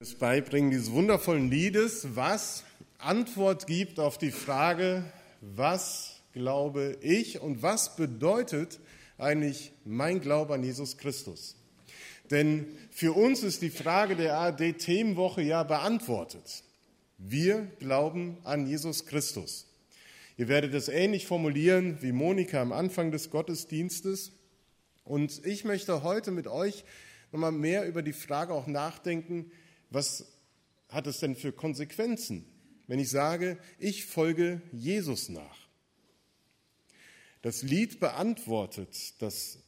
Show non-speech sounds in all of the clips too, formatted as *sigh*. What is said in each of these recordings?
das Beibringen dieses wundervollen Liedes, was Antwort gibt auf die Frage, was glaube ich und was bedeutet eigentlich mein Glaube an Jesus Christus? Denn für uns ist die Frage der ARD-Themenwoche ja beantwortet. Wir glauben an Jesus Christus. Ihr werdet es ähnlich formulieren wie Monika am Anfang des Gottesdienstes. Und ich möchte heute mit euch nochmal mehr über die Frage auch nachdenken, was hat es denn für Konsequenzen, wenn ich sage, ich folge Jesus nach? Das Lied beantwortet, dass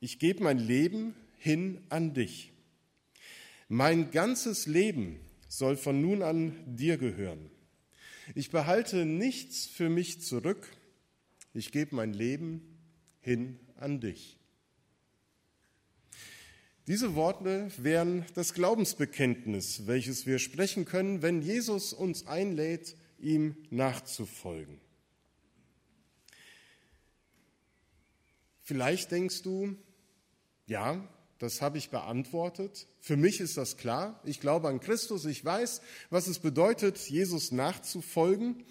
ich gebe mein Leben hin an dich. Mein ganzes Leben soll von nun an dir gehören. Ich behalte nichts für mich zurück. Ich gebe mein Leben hin an dich. Diese Worte wären das Glaubensbekenntnis, welches wir sprechen können, wenn Jesus uns einlädt, ihm nachzufolgen. Vielleicht denkst du, ja, das habe ich beantwortet. Für mich ist das klar. Ich glaube an Christus. Ich weiß, was es bedeutet, Jesus nachzufolgen.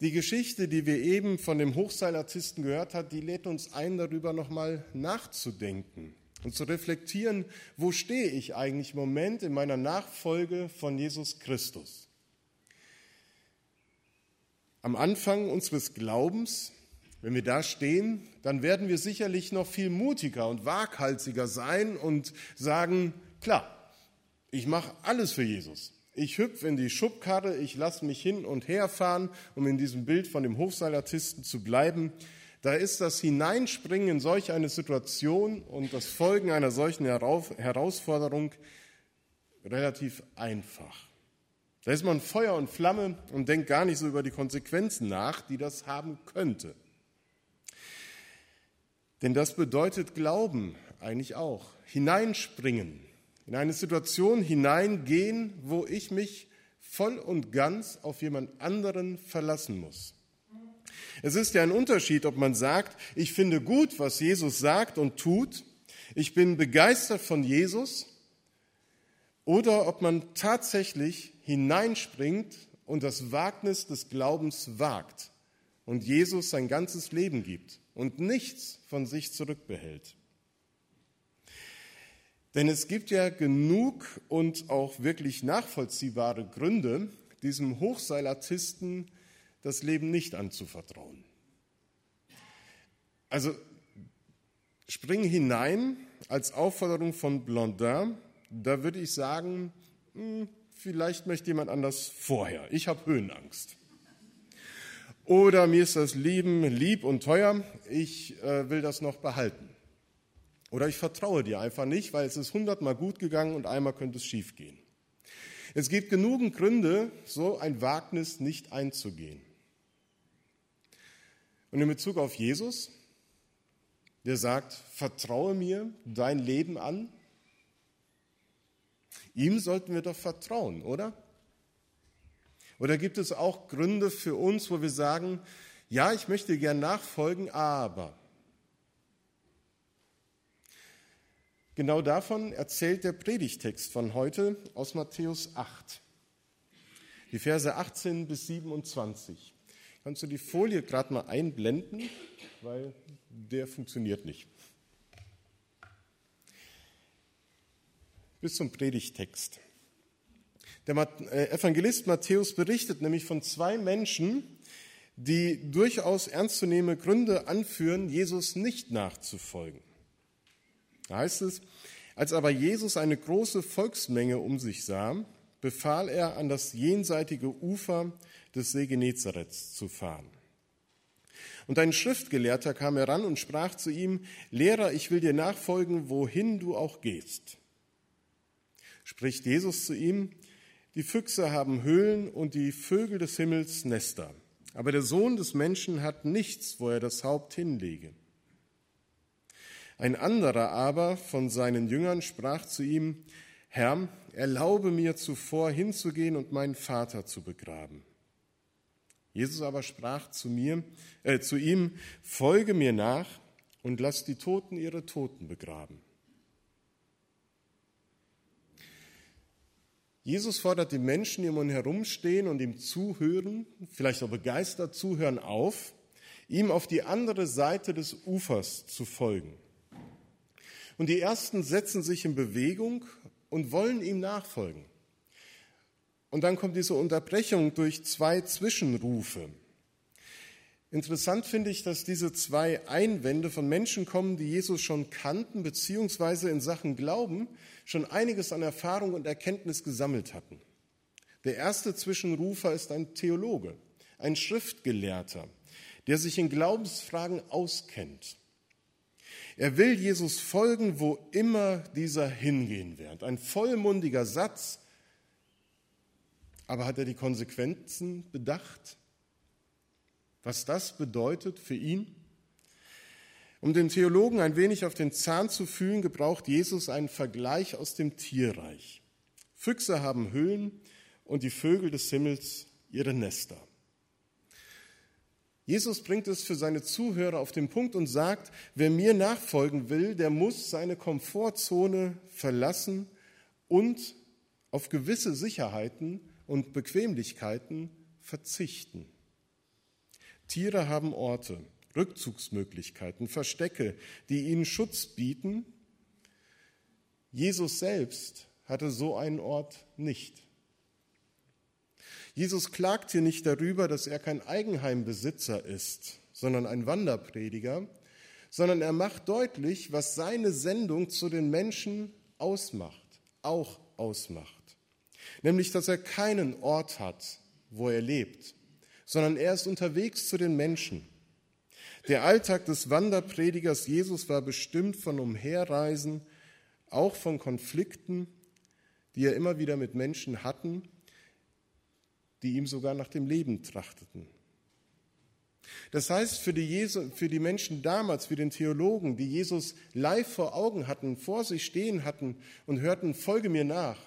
Die Geschichte, die wir eben von dem Hochseilartisten gehört haben, die lädt uns ein, darüber nochmal nachzudenken und zu reflektieren, wo stehe ich eigentlich im Moment in meiner Nachfolge von Jesus Christus. Am Anfang unseres Glaubens, wenn wir da stehen, dann werden wir sicherlich noch viel mutiger und waghalsiger sein und sagen, klar, ich mache alles für Jesus. Ich hüpfe in die Schubkarre, ich lasse mich hin und her fahren, um in diesem Bild von dem Hofseilartisten zu bleiben. Da ist das Hineinspringen in solch eine Situation und das Folgen einer solchen Herausforderung relativ einfach. Da ist man Feuer und Flamme und denkt gar nicht so über die Konsequenzen nach, die das haben könnte. Denn das bedeutet Glauben eigentlich auch. Hineinspringen, in eine Situation hineingehen, wo ich mich voll und ganz auf jemand anderen verlassen muss. Es ist ja ein Unterschied, ob man sagt, ich finde gut, was Jesus sagt und tut, ich bin begeistert von Jesus, oder ob man tatsächlich hineinspringt und das Wagnis des Glaubens wagt und Jesus sein ganzes Leben gibt und nichts von sich zurückbehält. Denn es gibt ja genug und auch wirklich nachvollziehbare Gründe, diesem Hochseilartisten das Leben nicht anzuvertrauen. Also spring hinein als Aufforderung von Blondin. Da würde ich sagen, hm, vielleicht möchte jemand anders vorher. Ich habe Höhenangst. Oder mir ist das Leben lieb und teuer, ich äh, will das noch behalten. Oder ich vertraue dir einfach nicht, weil es ist hundertmal gut gegangen und einmal könnte es schiefgehen. Es gibt genügend Gründe, so ein Wagnis nicht einzugehen. Und in Bezug auf Jesus, der sagt, vertraue mir dein Leben an. Ihm sollten wir doch vertrauen, oder? Oder gibt es auch Gründe für uns, wo wir sagen, ja, ich möchte gern nachfolgen, aber. Genau davon erzählt der Predigtext von heute aus Matthäus 8, die Verse 18 bis 27. Kannst du die Folie gerade mal einblenden, weil der funktioniert nicht. Bis zum Predigtext. Der äh, Evangelist Matthäus berichtet nämlich von zwei Menschen, die durchaus ernstzunehmende Gründe anführen, Jesus nicht nachzufolgen. Da heißt es, als aber Jesus eine große Volksmenge um sich sah, befahl er, an das jenseitige Ufer des See Genezareth zu fahren. Und ein Schriftgelehrter kam heran und sprach zu ihm, Lehrer, ich will dir nachfolgen, wohin du auch gehst. Spricht Jesus zu ihm, die Füchse haben Höhlen und die Vögel des Himmels Nester, aber der Sohn des Menschen hat nichts, wo er das Haupt hinlege. Ein anderer aber von seinen Jüngern sprach zu ihm, Herr, erlaube mir zuvor hinzugehen und meinen Vater zu begraben. Jesus aber sprach zu mir, äh, zu ihm, folge mir nach und lass die Toten ihre Toten begraben. Jesus fordert die Menschen, die um ihn herumstehen und ihm zuhören, vielleicht auch begeistert zuhören, auf, ihm auf die andere Seite des Ufers zu folgen. Und die Ersten setzen sich in Bewegung und wollen ihm nachfolgen. Und dann kommt diese Unterbrechung durch zwei Zwischenrufe. Interessant finde ich, dass diese zwei Einwände von Menschen kommen, die Jesus schon kannten, beziehungsweise in Sachen Glauben schon einiges an Erfahrung und Erkenntnis gesammelt hatten. Der erste Zwischenrufer ist ein Theologe, ein Schriftgelehrter, der sich in Glaubensfragen auskennt. Er will Jesus folgen, wo immer dieser hingehen wird. Ein vollmundiger Satz, aber hat er die Konsequenzen bedacht? Was das bedeutet für ihn? Um den Theologen ein wenig auf den Zahn zu fühlen, gebraucht Jesus einen Vergleich aus dem Tierreich. Füchse haben Höhlen und die Vögel des Himmels ihre Nester. Jesus bringt es für seine Zuhörer auf den Punkt und sagt, wer mir nachfolgen will, der muss seine Komfortzone verlassen und auf gewisse Sicherheiten und Bequemlichkeiten verzichten. Tiere haben Orte, Rückzugsmöglichkeiten, Verstecke, die ihnen Schutz bieten. Jesus selbst hatte so einen Ort nicht. Jesus klagt hier nicht darüber, dass er kein Eigenheimbesitzer ist, sondern ein Wanderprediger, sondern er macht deutlich, was seine Sendung zu den Menschen ausmacht, auch ausmacht. Nämlich, dass er keinen Ort hat, wo er lebt, sondern er ist unterwegs zu den Menschen. Der Alltag des Wanderpredigers Jesus war bestimmt von Umherreisen, auch von Konflikten, die er immer wieder mit Menschen hatten die ihm sogar nach dem Leben trachteten. Das heißt, für die, Jesu, für die Menschen damals, für den Theologen, die Jesus live vor Augen hatten, vor sich stehen hatten und hörten, folge mir nach,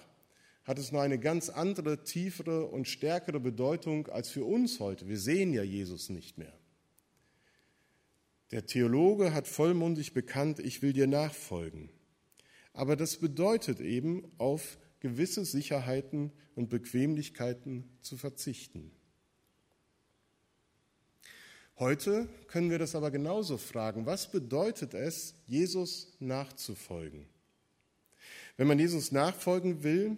hat es noch eine ganz andere, tiefere und stärkere Bedeutung als für uns heute. Wir sehen ja Jesus nicht mehr. Der Theologe hat vollmundig bekannt, ich will dir nachfolgen. Aber das bedeutet eben, auf gewisse Sicherheiten und Bequemlichkeiten zu verzichten. Heute können wir das aber genauso fragen. Was bedeutet es, Jesus nachzufolgen? Wenn man Jesus nachfolgen will,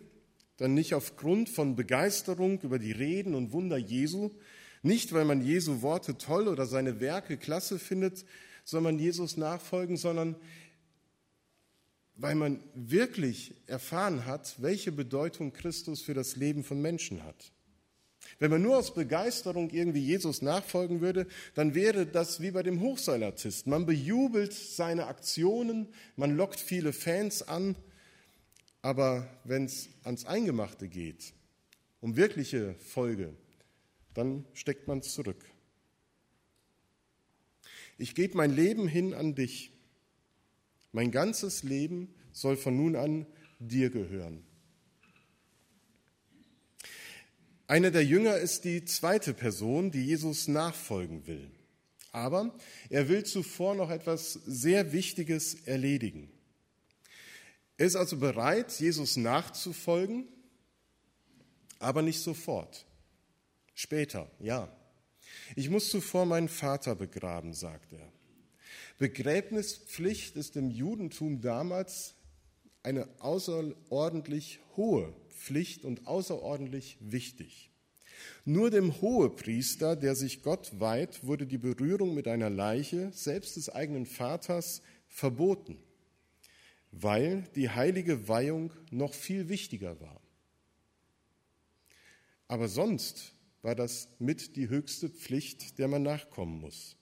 dann nicht aufgrund von Begeisterung über die Reden und Wunder Jesu, nicht weil man Jesu Worte toll oder seine Werke klasse findet, soll man Jesus nachfolgen, sondern weil man wirklich erfahren hat, welche Bedeutung Christus für das Leben von Menschen hat. Wenn man nur aus Begeisterung irgendwie Jesus nachfolgen würde, dann wäre das wie bei dem Hochseilartisten. Man bejubelt seine Aktionen, man lockt viele Fans an, aber wenn es ans Eingemachte geht, um wirkliche Folge, dann steckt man zurück. Ich gebe mein Leben hin an dich. Mein ganzes Leben soll von nun an dir gehören. Einer der Jünger ist die zweite Person, die Jesus nachfolgen will. Aber er will zuvor noch etwas sehr Wichtiges erledigen. Er ist also bereit, Jesus nachzufolgen, aber nicht sofort. Später, ja. Ich muss zuvor meinen Vater begraben, sagt er. Begräbnispflicht ist im Judentum damals eine außerordentlich hohe Pflicht und außerordentlich wichtig. Nur dem Hohepriester, der sich Gott weiht, wurde die Berührung mit einer Leiche, selbst des eigenen Vaters, verboten, weil die heilige Weihung noch viel wichtiger war. Aber sonst war das mit die höchste Pflicht, der man nachkommen muss.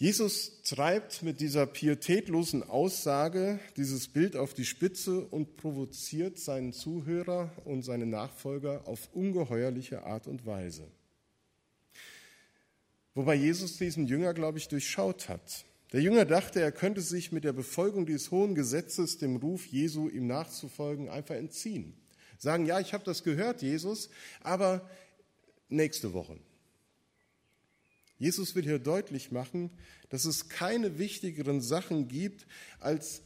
Jesus treibt mit dieser pietätlosen Aussage dieses Bild auf die Spitze und provoziert seinen Zuhörer und seine Nachfolger auf ungeheuerliche Art und Weise. Wobei Jesus diesen Jünger, glaube ich, durchschaut hat. Der Jünger dachte, er könnte sich mit der Befolgung dieses hohen Gesetzes, dem Ruf Jesu, ihm nachzufolgen, einfach entziehen. Sagen, ja, ich habe das gehört, Jesus, aber nächste Woche. Jesus will hier deutlich machen, dass es keine wichtigeren Sachen gibt, als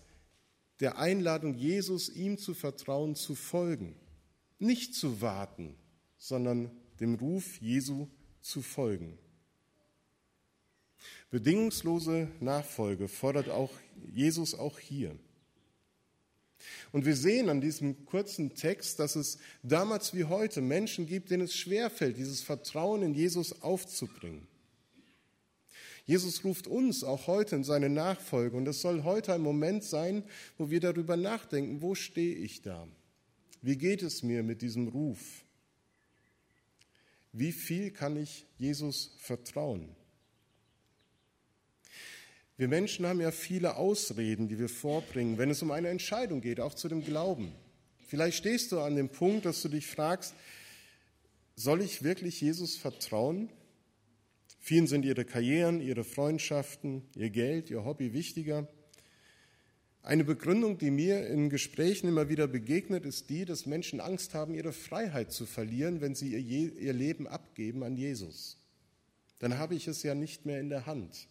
der Einladung, Jesus ihm zu vertrauen, zu folgen. Nicht zu warten, sondern dem Ruf Jesu zu folgen. Bedingungslose Nachfolge fordert auch Jesus auch hier. Und wir sehen an diesem kurzen Text, dass es damals wie heute Menschen gibt, denen es schwerfällt, dieses Vertrauen in Jesus aufzubringen. Jesus ruft uns auch heute in seine Nachfolge und es soll heute ein Moment sein, wo wir darüber nachdenken, wo stehe ich da? Wie geht es mir mit diesem Ruf? Wie viel kann ich Jesus vertrauen? Wir Menschen haben ja viele Ausreden, die wir vorbringen, wenn es um eine Entscheidung geht, auch zu dem Glauben. Vielleicht stehst du an dem Punkt, dass du dich fragst, soll ich wirklich Jesus vertrauen? Vielen sind ihre Karrieren, ihre Freundschaften, ihr Geld, ihr Hobby wichtiger. Eine Begründung, die mir in Gesprächen immer wieder begegnet, ist die, dass Menschen Angst haben, ihre Freiheit zu verlieren, wenn sie ihr, ihr Leben abgeben an Jesus. Dann habe ich es ja nicht mehr in der Hand.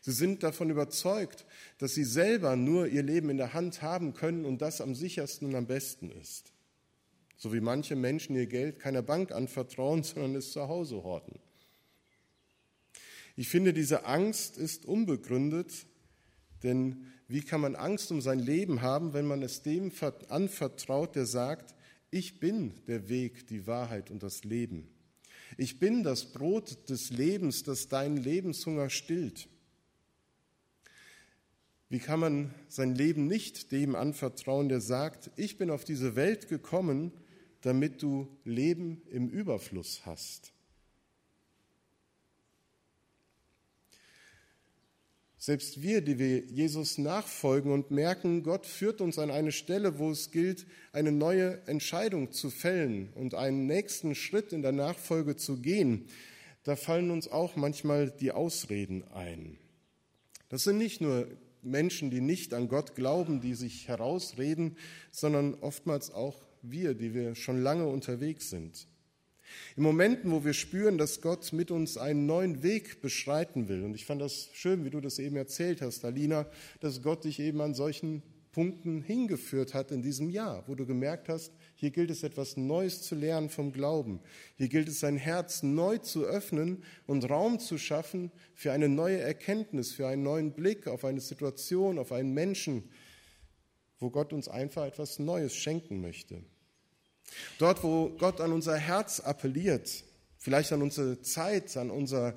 Sie sind davon überzeugt, dass sie selber nur ihr Leben in der Hand haben können und das am sichersten und am besten ist. So wie manche Menschen ihr Geld keiner Bank anvertrauen, *laughs* sondern es zu Hause horten. Ich finde, diese Angst ist unbegründet, denn wie kann man Angst um sein Leben haben, wenn man es dem anvertraut, der sagt, ich bin der Weg, die Wahrheit und das Leben. Ich bin das Brot des Lebens, das deinen Lebenshunger stillt. Wie kann man sein Leben nicht dem anvertrauen, der sagt, ich bin auf diese Welt gekommen, damit du Leben im Überfluss hast? Selbst wir, die wir Jesus nachfolgen und merken, Gott führt uns an eine Stelle, wo es gilt, eine neue Entscheidung zu fällen und einen nächsten Schritt in der Nachfolge zu gehen, da fallen uns auch manchmal die Ausreden ein. Das sind nicht nur Menschen, die nicht an Gott glauben, die sich herausreden, sondern oftmals auch wir, die wir schon lange unterwegs sind. In Momenten, wo wir spüren, dass Gott mit uns einen neuen Weg beschreiten will, und ich fand das schön, wie du das eben erzählt hast, Alina, dass Gott dich eben an solchen Punkten hingeführt hat in diesem Jahr, wo du gemerkt hast, hier gilt es etwas Neues zu lernen vom Glauben. Hier gilt es sein Herz neu zu öffnen und Raum zu schaffen für eine neue Erkenntnis, für einen neuen Blick auf eine Situation, auf einen Menschen, wo Gott uns einfach etwas Neues schenken möchte. Dort, wo Gott an unser Herz appelliert, vielleicht an unsere Zeit, an unser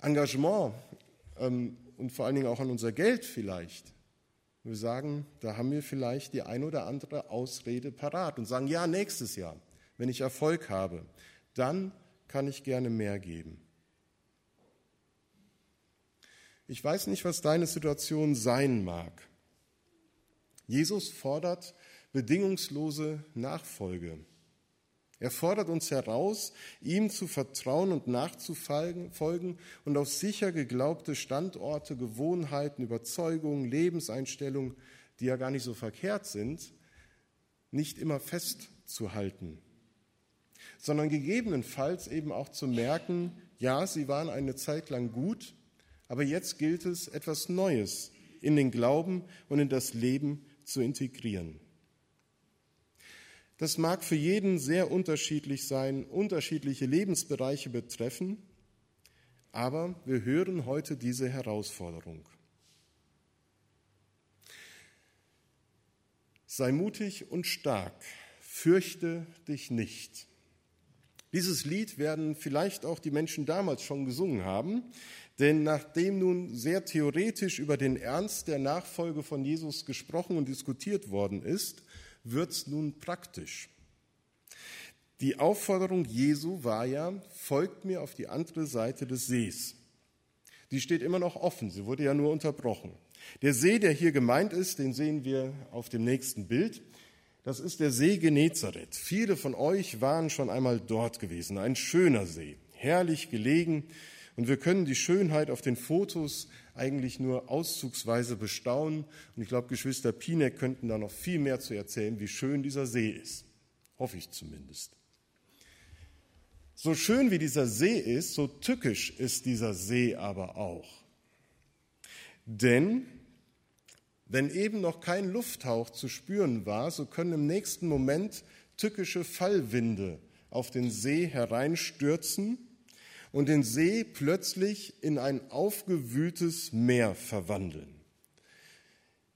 Engagement ähm, und vor allen Dingen auch an unser Geld vielleicht. Wir sagen, da haben wir vielleicht die ein oder andere Ausrede parat und sagen, ja, nächstes Jahr, wenn ich Erfolg habe, dann kann ich gerne mehr geben. Ich weiß nicht, was deine Situation sein mag. Jesus fordert bedingungslose Nachfolge. Er fordert uns heraus, ihm zu vertrauen und nachzufolgen und auf sicher geglaubte Standorte, Gewohnheiten, Überzeugungen, Lebenseinstellungen, die ja gar nicht so verkehrt sind, nicht immer festzuhalten, sondern gegebenenfalls eben auch zu merken, ja, sie waren eine Zeit lang gut, aber jetzt gilt es, etwas Neues in den Glauben und in das Leben zu integrieren. Das mag für jeden sehr unterschiedlich sein, unterschiedliche Lebensbereiche betreffen, aber wir hören heute diese Herausforderung. Sei mutig und stark, fürchte dich nicht. Dieses Lied werden vielleicht auch die Menschen damals schon gesungen haben, denn nachdem nun sehr theoretisch über den Ernst der Nachfolge von Jesus gesprochen und diskutiert worden ist, wird es nun praktisch. Die Aufforderung Jesu war ja, folgt mir auf die andere Seite des Sees. Die steht immer noch offen, sie wurde ja nur unterbrochen. Der See, der hier gemeint ist, den sehen wir auf dem nächsten Bild. Das ist der See Genezareth. Viele von euch waren schon einmal dort gewesen. Ein schöner See, herrlich gelegen. Und wir können die Schönheit auf den Fotos eigentlich nur auszugsweise bestaunen. Und ich glaube, Geschwister Pinek könnten da noch viel mehr zu erzählen, wie schön dieser See ist. Hoffe ich zumindest. So schön wie dieser See ist, so tückisch ist dieser See aber auch. Denn Wenn eben noch kein Lufthauch zu spüren war, so können im nächsten Moment tückische Fallwinde auf den See hereinstürzen und den See plötzlich in ein aufgewühltes Meer verwandeln.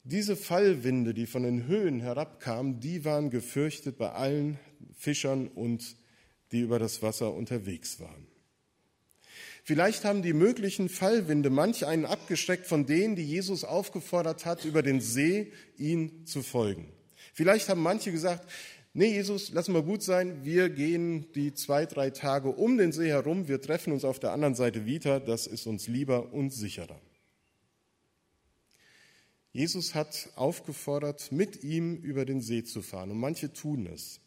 Diese Fallwinde, die von den Höhen herabkamen, die waren gefürchtet bei allen Fischern und die über das Wasser unterwegs waren. Vielleicht haben die möglichen Fallwinde manch einen abgeschreckt von denen, die Jesus aufgefordert hat, über den See ihn zu folgen. Vielleicht haben manche gesagt, nee, Jesus, lass mal gut sein, wir gehen die zwei, drei Tage um den See herum, wir treffen uns auf der anderen Seite wieder, das ist uns lieber und sicherer. Jesus hat aufgefordert, mit ihm über den See zu fahren und manche tun es.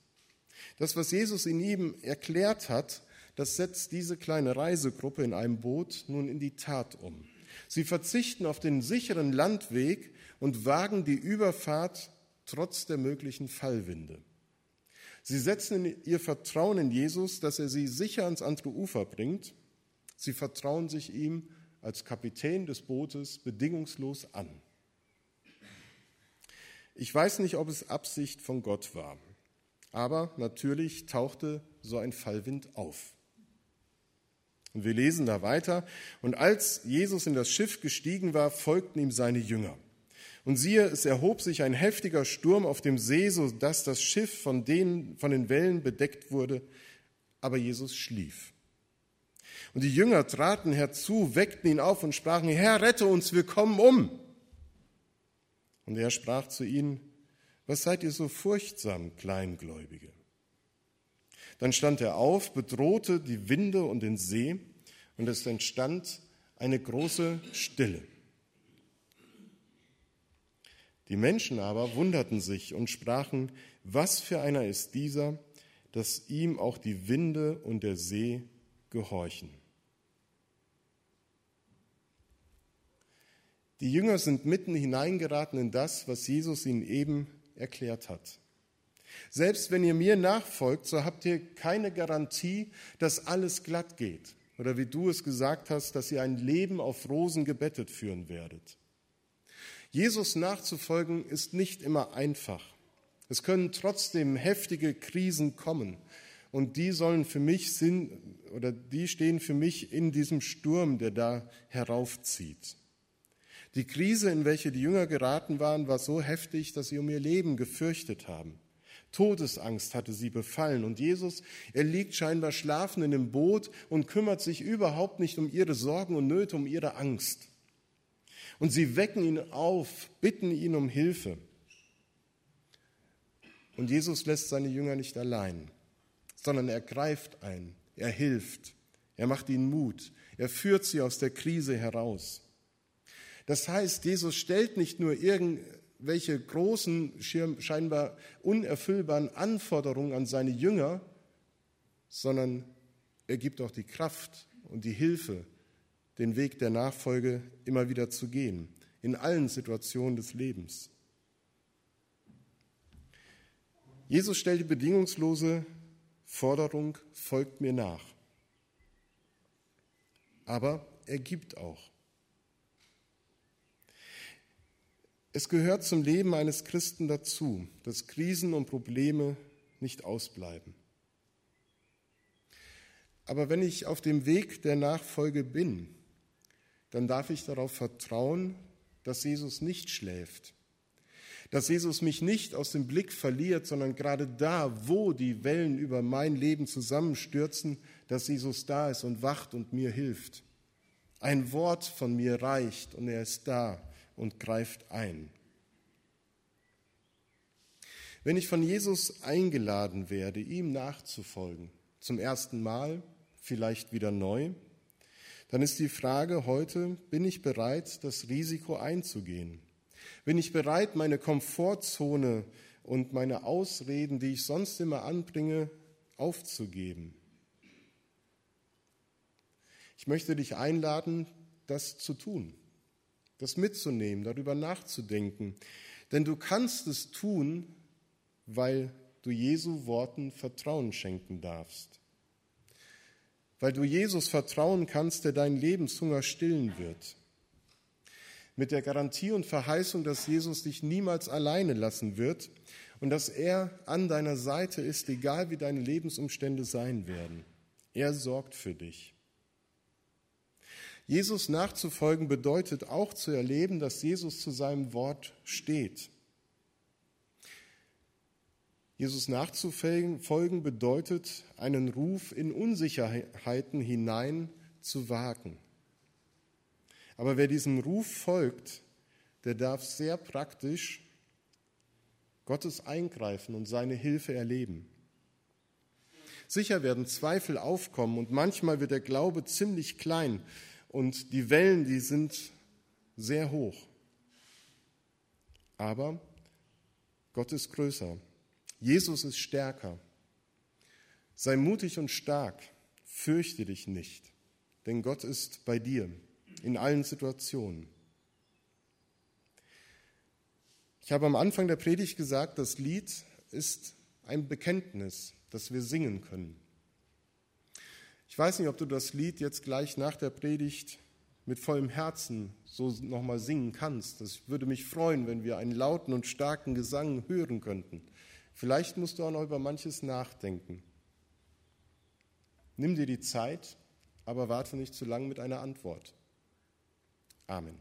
Das, was Jesus in ihm erklärt hat, das setzt diese kleine Reisegruppe in einem Boot nun in die Tat um. Sie verzichten auf den sicheren Landweg und wagen die Überfahrt trotz der möglichen Fallwinde. Sie setzen ihr Vertrauen in Jesus, dass er sie sicher ans andere Ufer bringt. Sie vertrauen sich ihm als Kapitän des Bootes bedingungslos an. Ich weiß nicht, ob es Absicht von Gott war, aber natürlich tauchte so ein Fallwind auf. Und wir lesen da weiter. Und als Jesus in das Schiff gestiegen war, folgten ihm seine Jünger. Und siehe, es erhob sich ein heftiger Sturm auf dem See, so dass das Schiff von den, von den Wellen bedeckt wurde. Aber Jesus schlief. Und die Jünger traten herzu, weckten ihn auf und sprachen, Herr, rette uns, wir kommen um. Und er sprach zu ihnen, was seid ihr so furchtsam, Kleingläubige? Dann stand er auf, bedrohte die Winde und den See, und es entstand eine große Stille. Die Menschen aber wunderten sich und sprachen, was für einer ist dieser, dass ihm auch die Winde und der See gehorchen. Die Jünger sind mitten hineingeraten in das, was Jesus ihnen eben erklärt hat. Selbst wenn ihr mir nachfolgt, so habt ihr keine Garantie, dass alles glatt geht. Oder wie du es gesagt hast, dass ihr ein Leben auf Rosen gebettet führen werdet. Jesus nachzufolgen ist nicht immer einfach. Es können trotzdem heftige Krisen kommen. Und die sollen für mich sind, oder die stehen für mich in diesem Sturm, der da heraufzieht. Die Krise, in welche die Jünger geraten waren, war so heftig, dass sie um ihr Leben gefürchtet haben. Todesangst hatte sie befallen. Und Jesus, er liegt scheinbar schlafen in dem Boot und kümmert sich überhaupt nicht um ihre Sorgen und Nöte, um ihre Angst. Und sie wecken ihn auf, bitten ihn um Hilfe. Und Jesus lässt seine Jünger nicht allein, sondern er greift ein, er hilft, er macht ihnen Mut, er führt sie aus der Krise heraus. Das heißt, Jesus stellt nicht nur irgendein welche großen, scheinbar unerfüllbaren Anforderungen an seine Jünger, sondern er gibt auch die Kraft und die Hilfe, den Weg der Nachfolge immer wieder zu gehen, in allen Situationen des Lebens. Jesus stellt die bedingungslose Forderung, folgt mir nach. Aber er gibt auch. Es gehört zum Leben eines Christen dazu, dass Krisen und Probleme nicht ausbleiben. Aber wenn ich auf dem Weg der Nachfolge bin, dann darf ich darauf vertrauen, dass Jesus nicht schläft, dass Jesus mich nicht aus dem Blick verliert, sondern gerade da, wo die Wellen über mein Leben zusammenstürzen, dass Jesus da ist und wacht und mir hilft. Ein Wort von mir reicht und er ist da und greift ein. Wenn ich von Jesus eingeladen werde, ihm nachzufolgen, zum ersten Mal, vielleicht wieder neu, dann ist die Frage heute, bin ich bereit, das Risiko einzugehen? Bin ich bereit, meine Komfortzone und meine Ausreden, die ich sonst immer anbringe, aufzugeben? Ich möchte dich einladen, das zu tun das mitzunehmen, darüber nachzudenken. Denn du kannst es tun, weil du Jesu Worten Vertrauen schenken darfst. Weil du Jesus vertrauen kannst, der deinen Lebenshunger stillen wird. mit der Garantie und Verheißung, dass Jesus dich niemals alleine lassen wird und dass er an deiner Seite ist, egal wie deine Lebensumstände sein werden. Er sorgt für dich. Jesus nachzufolgen bedeutet auch zu erleben, dass Jesus zu seinem Wort steht. Jesus nachzufolgen bedeutet, einen Ruf in Unsicherheiten hinein zu wagen. Aber wer diesem Ruf folgt, der darf sehr praktisch Gottes Eingreifen und seine Hilfe erleben. Sicher werden Zweifel aufkommen und manchmal wird der Glaube ziemlich klein und die Wellen, die sind sehr hoch. Aber Gott ist größer. Jesus ist stärker. Sei mutig und stark. Fürchte dich nicht, denn Gott ist bei dir in allen Situationen. Ich habe am Anfang der Predigt gesagt, das Lied ist ein Bekenntnis, das wir singen können. Ich weiß nicht, ob du das Lied jetzt gleich nach der Predigt mit vollem Herzen so nochmal singen kannst. Das würde mich freuen, wenn wir einen lauten und starken Gesang hören könnten. Vielleicht musst du auch noch über manches nachdenken. Nimm dir die Zeit, aber warte nicht zu lang mit einer Antwort. Amen.